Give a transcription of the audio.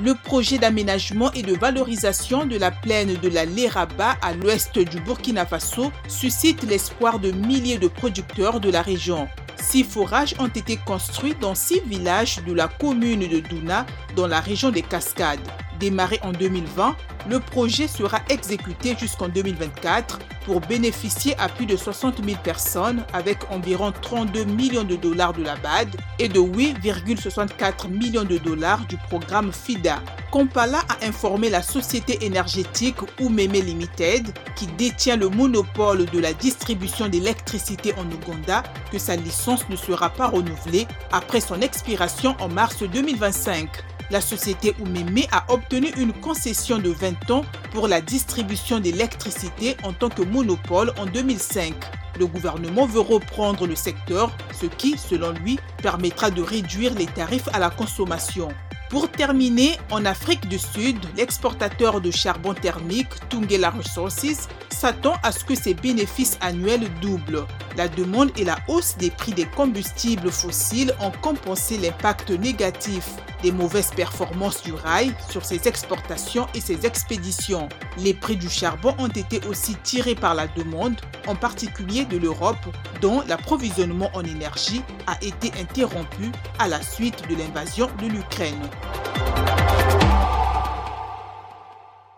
Le projet d'aménagement et de valorisation de la plaine de la Leraba à l'ouest du Burkina Faso suscite l'espoir de milliers de producteurs de la région. Six forages ont été construits dans six villages de la commune de Douna, dans la région des Cascades. Démarré en 2020, le projet sera exécuté jusqu'en 2024 pour bénéficier à plus de 60 000 personnes avec environ 32 millions de dollars de la BAD et de 8,64 millions de dollars du programme FIDA. Compala a informé la société énergétique Oumeme Limited, qui détient le monopole de la distribution d'électricité en Ouganda, que sa licence ne sera pas renouvelée après son expiration en mars 2025 la société Oumeme a obtenu une concession de 20 ans pour la distribution d'électricité en tant que monopole en 2005. Le gouvernement veut reprendre le secteur, ce qui, selon lui, permettra de réduire les tarifs à la consommation. Pour terminer, en Afrique du Sud, l'exportateur de charbon thermique Tungela Resources s'attend à ce que ses bénéfices annuels doublent. La demande et la hausse des prix des combustibles fossiles ont compensé l'impact négatif des mauvaises performances du rail sur ses exportations et ses expéditions. Les prix du charbon ont été aussi tirés par la demande, en particulier de l'Europe, dont l'approvisionnement en énergie a été interrompu à la suite de l'invasion de l'Ukraine.